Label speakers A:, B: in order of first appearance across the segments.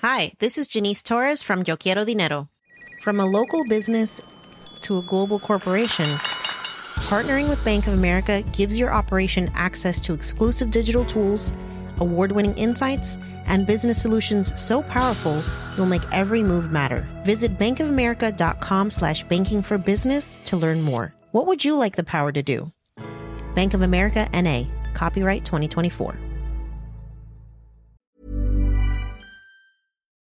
A: Hi, this is Janice Torres from Yo Quiero Dinero. From a local business to a global corporation, partnering with Bank of America gives your operation access to exclusive digital tools, award winning insights, and business solutions so powerful you'll make every move matter. Visit bankofamerica.com slash banking for business to learn more. What would you like the power to do? Bank of America NA, copyright 2024.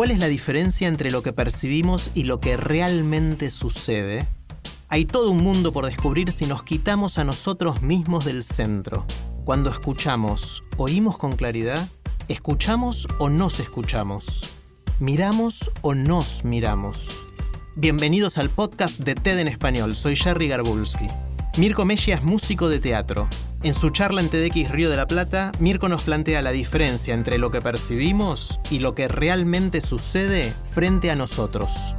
B: ¿Cuál es la diferencia entre lo que percibimos y lo que realmente sucede? Hay todo un mundo por descubrir si nos quitamos a nosotros mismos del centro. Cuando escuchamos, ¿oímos con claridad? ¿Escuchamos o nos escuchamos? ¿Miramos o nos miramos? Bienvenidos al podcast de TED en español. Soy Jerry Garbulski. Mirko Messia es músico de teatro. En su charla en TEDx Río de la Plata, Mirko nos plantea la diferencia entre lo que percibimos y lo que realmente sucede frente a nosotros.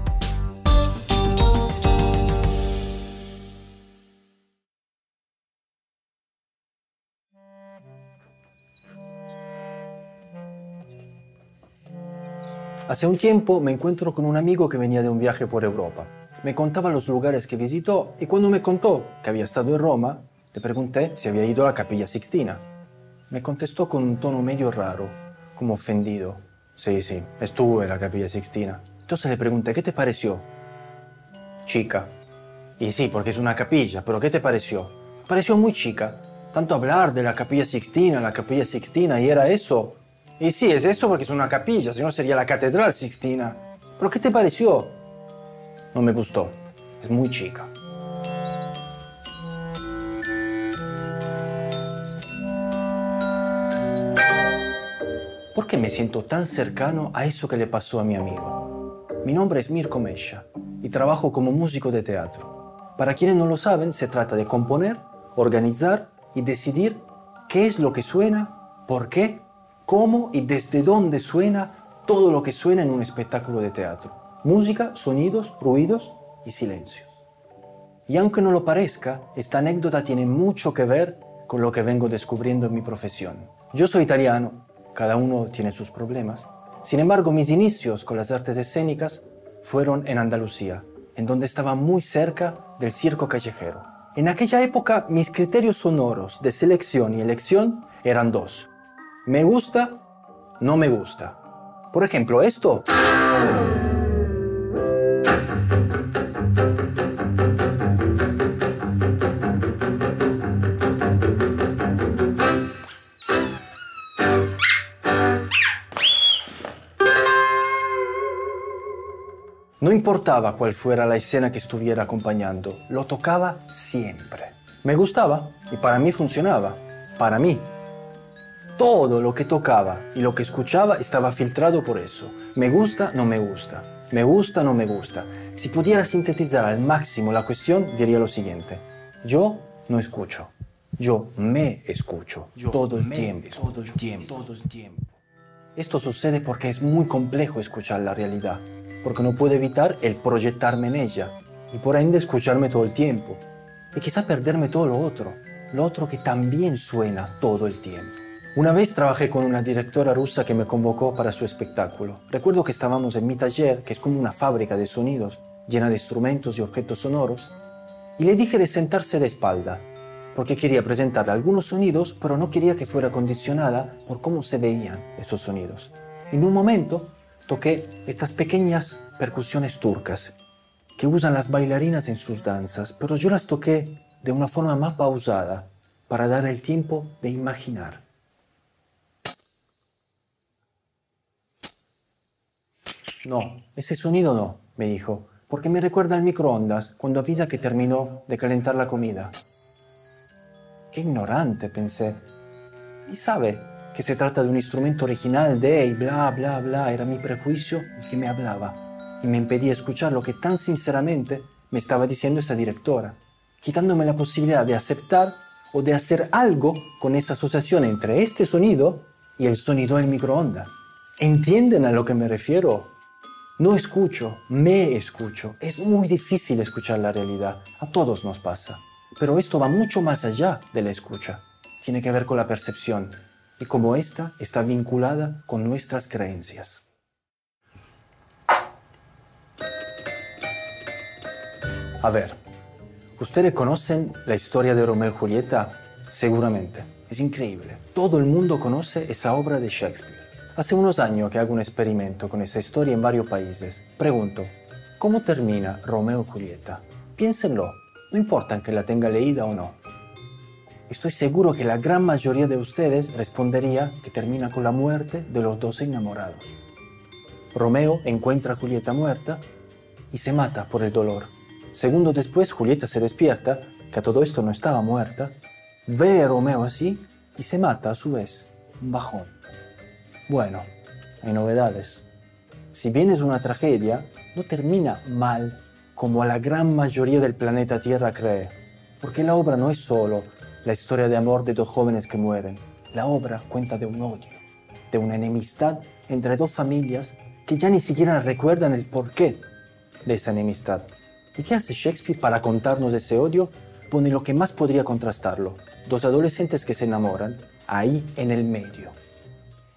C: Hace un tiempo me encuentro con un amigo que venía de un viaje por Europa. Me contaba los lugares que visitó y cuando me contó que había estado en Roma, le pregunté si había ido a la capilla Sixtina. Me contestó con un tono medio raro, como ofendido. Sí, sí, estuve en la capilla Sixtina. Entonces le pregunté, ¿qué te pareció? Chica. Y sí, porque es una capilla, pero ¿qué te pareció? Pareció muy chica. Tanto hablar de la capilla Sixtina, la capilla Sixtina, y era eso. Y sí, es eso porque es una capilla, si no sería la catedral Sixtina. ¿Pero qué te pareció? No me gustó. Es muy chica. ¿Por qué me siento tan cercano a eso que le pasó a mi amigo? Mi nombre es Mirko Mesha y trabajo como músico de teatro. Para quienes no lo saben, se trata de componer, organizar y decidir qué es lo que suena, por qué, cómo y desde dónde suena todo lo que suena en un espectáculo de teatro. Música, sonidos, ruidos y silencios. Y aunque no lo parezca, esta anécdota tiene mucho que ver con lo que vengo descubriendo en mi profesión. Yo soy italiano cada uno tiene sus problemas. Sin embargo, mis inicios con las artes escénicas fueron en Andalucía, en donde estaba muy cerca del circo callejero. En aquella época, mis criterios sonoros de selección y elección eran dos. Me gusta, no me gusta. Por ejemplo, esto... No importaba cuál fuera la escena que estuviera acompañando, lo tocaba siempre. Me gustaba y para mí funcionaba. Para mí. Todo lo que tocaba y lo que escuchaba estaba filtrado por eso. Me gusta, no me gusta. Me gusta, no me gusta. Si pudiera sintetizar al máximo la cuestión, diría lo siguiente. Yo no escucho. Yo me escucho. todo, el tiempo, todo el tiempo. Todo el tiempo. Esto sucede porque es muy complejo escuchar la realidad porque no puedo evitar el proyectarme en ella y por ende escucharme todo el tiempo y quizá perderme todo lo otro, lo otro que también suena todo el tiempo. Una vez trabajé con una directora rusa que me convocó para su espectáculo. Recuerdo que estábamos en mi taller, que es como una fábrica de sonidos, llena de instrumentos y objetos sonoros, y le dije de sentarse de espalda, porque quería presentar algunos sonidos, pero no quería que fuera condicionada por cómo se veían esos sonidos. En un momento toqué estas pequeñas percusiones turcas que usan las bailarinas en sus danzas, pero yo las toqué de una forma más pausada para dar el tiempo de imaginar. No, ese sonido no, me dijo, porque me recuerda al microondas cuando avisa que terminó de calentar la comida. Qué ignorante, pensé. Y sabe, que se trata de un instrumento original de y bla, bla, bla. Era mi prejuicio el que me hablaba y me impedía escuchar lo que tan sinceramente me estaba diciendo esa directora, quitándome la posibilidad de aceptar o de hacer algo con esa asociación entre este sonido y el sonido del microondas. ¿Entienden a lo que me refiero? No escucho, me escucho. Es muy difícil escuchar la realidad. A todos nos pasa. Pero esto va mucho más allá de la escucha. Tiene que ver con la percepción y cómo esta está vinculada con nuestras creencias. A ver, ¿ustedes conocen la historia de Romeo y Julieta? Seguramente. Es increíble. Todo el mundo conoce esa obra de Shakespeare. Hace unos años que hago un experimento con esa historia en varios países. Pregunto, ¿cómo termina Romeo y Julieta? Piénsenlo, no importa que la tenga leída o no. Estoy seguro que la gran mayoría de ustedes respondería que termina con la muerte de los dos enamorados. Romeo encuentra a Julieta muerta y se mata por el dolor. Segundos después, Julieta se despierta, que a todo esto no estaba muerta, ve a Romeo así y se mata a su vez. Un bajón. Bueno, hay novedades. Si bien es una tragedia, no termina mal como la gran mayoría del planeta Tierra cree. Porque la obra no es solo la historia de amor de dos jóvenes que mueren. La obra cuenta de un odio, de una enemistad entre dos familias que ya ni siquiera recuerdan el porqué de esa enemistad. ¿Y qué hace Shakespeare para contarnos ese odio? Pone lo que más podría contrastarlo, dos adolescentes que se enamoran, ahí en el medio.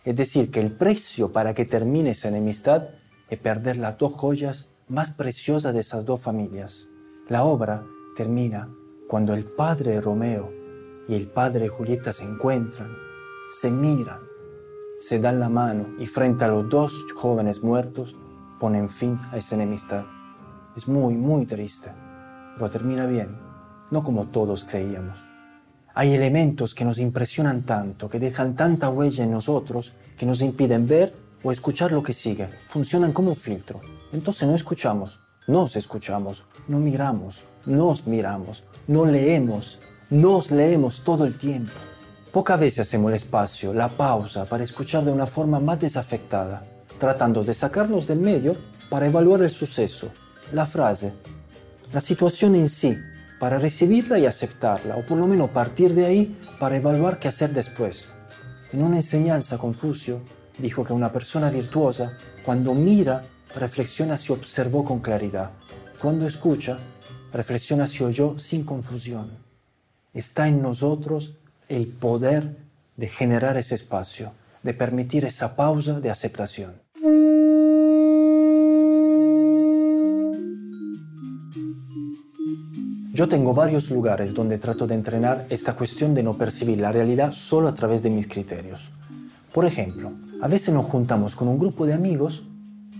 C: Es decir, que el precio para que termine esa enemistad es perder las dos joyas más preciosas de esas dos familias. La obra termina cuando el padre Romeo y el padre Julieta se encuentran, se miran, se dan la mano y frente a los dos jóvenes muertos ponen fin a esa enemistad. Es muy, muy triste, pero termina bien, no como todos creíamos. Hay elementos que nos impresionan tanto, que dejan tanta huella en nosotros, que nos impiden ver o escuchar lo que sigue. Funcionan como filtro. Entonces no escuchamos, nos escuchamos, no miramos, nos miramos, no leemos, nos leemos todo el tiempo. Pocas veces hacemos el espacio, la pausa, para escuchar de una forma más desafectada, tratando de sacarnos del medio para evaluar el suceso, la frase, la situación en sí, para recibirla y aceptarla, o por lo menos partir de ahí para evaluar qué hacer después. En una enseñanza, Confucio dijo que una persona virtuosa, cuando mira, reflexiona si observó con claridad. Cuando escucha, reflexiona si oyó sin confusión. Está en nosotros el poder de generar ese espacio, de permitir esa pausa de aceptación. Yo tengo varios lugares donde trato de entrenar esta cuestión de no percibir la realidad solo a través de mis criterios. Por ejemplo, a veces nos juntamos con un grupo de amigos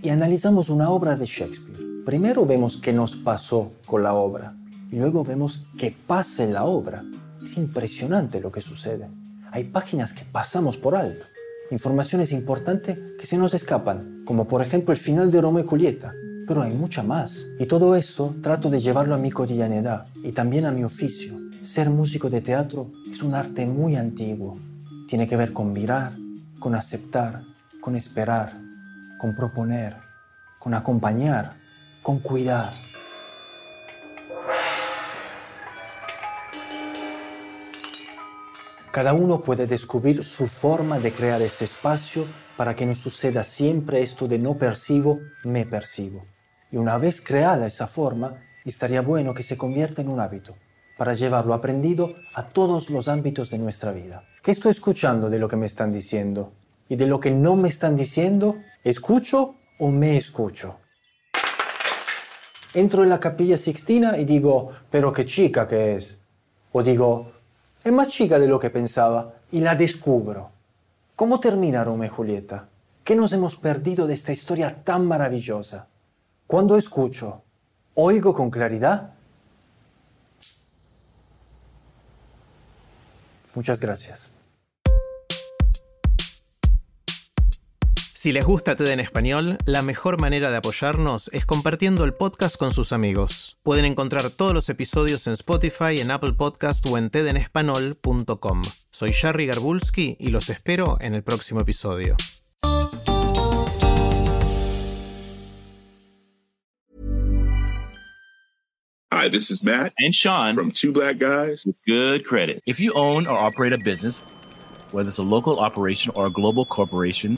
C: y analizamos una obra de Shakespeare. Primero vemos qué nos pasó con la obra luego vemos qué pasa en la obra. Es impresionante lo que sucede. Hay páginas que pasamos por alto, informaciones importantes que se nos escapan, como por ejemplo el final de Romeo y Julieta, pero hay mucha más. Y todo esto trato de llevarlo a mi cotidianidad y también a mi oficio. Ser músico de teatro es un arte muy antiguo. Tiene que ver con mirar, con aceptar, con esperar, con proponer, con acompañar, con cuidar. Cada uno puede descubrir su forma de crear ese espacio para que no suceda siempre esto de no percibo, me percibo. Y una vez creada esa forma, estaría bueno que se convierta en un hábito, para llevarlo aprendido a todos los ámbitos de nuestra vida. ¿Qué estoy escuchando de lo que me están diciendo? Y de lo que no me están diciendo, ¿escucho o me escucho? Entro en la capilla Sixtina y digo, pero qué chica que es. O digo, es más chica de lo que pensaba y la descubro. ¿Cómo termina Romeo y Julieta? ¿Qué nos hemos perdido de esta historia tan maravillosa? Cuando escucho, oigo con claridad. Muchas gracias.
B: Si les gusta TED en español, la mejor manera de apoyarnos es compartiendo el podcast con sus amigos. Pueden encontrar todos los episodios en Spotify, en Apple Podcast o en tedenespanol.com. Soy Jerry Garbulski y los espero en el próximo episodio.
D: Hi, this is Matt
E: and Sean
D: from Two Black Guys
E: with Good Credit. If you own or operate a business, whether it's a local operation or a global corporation,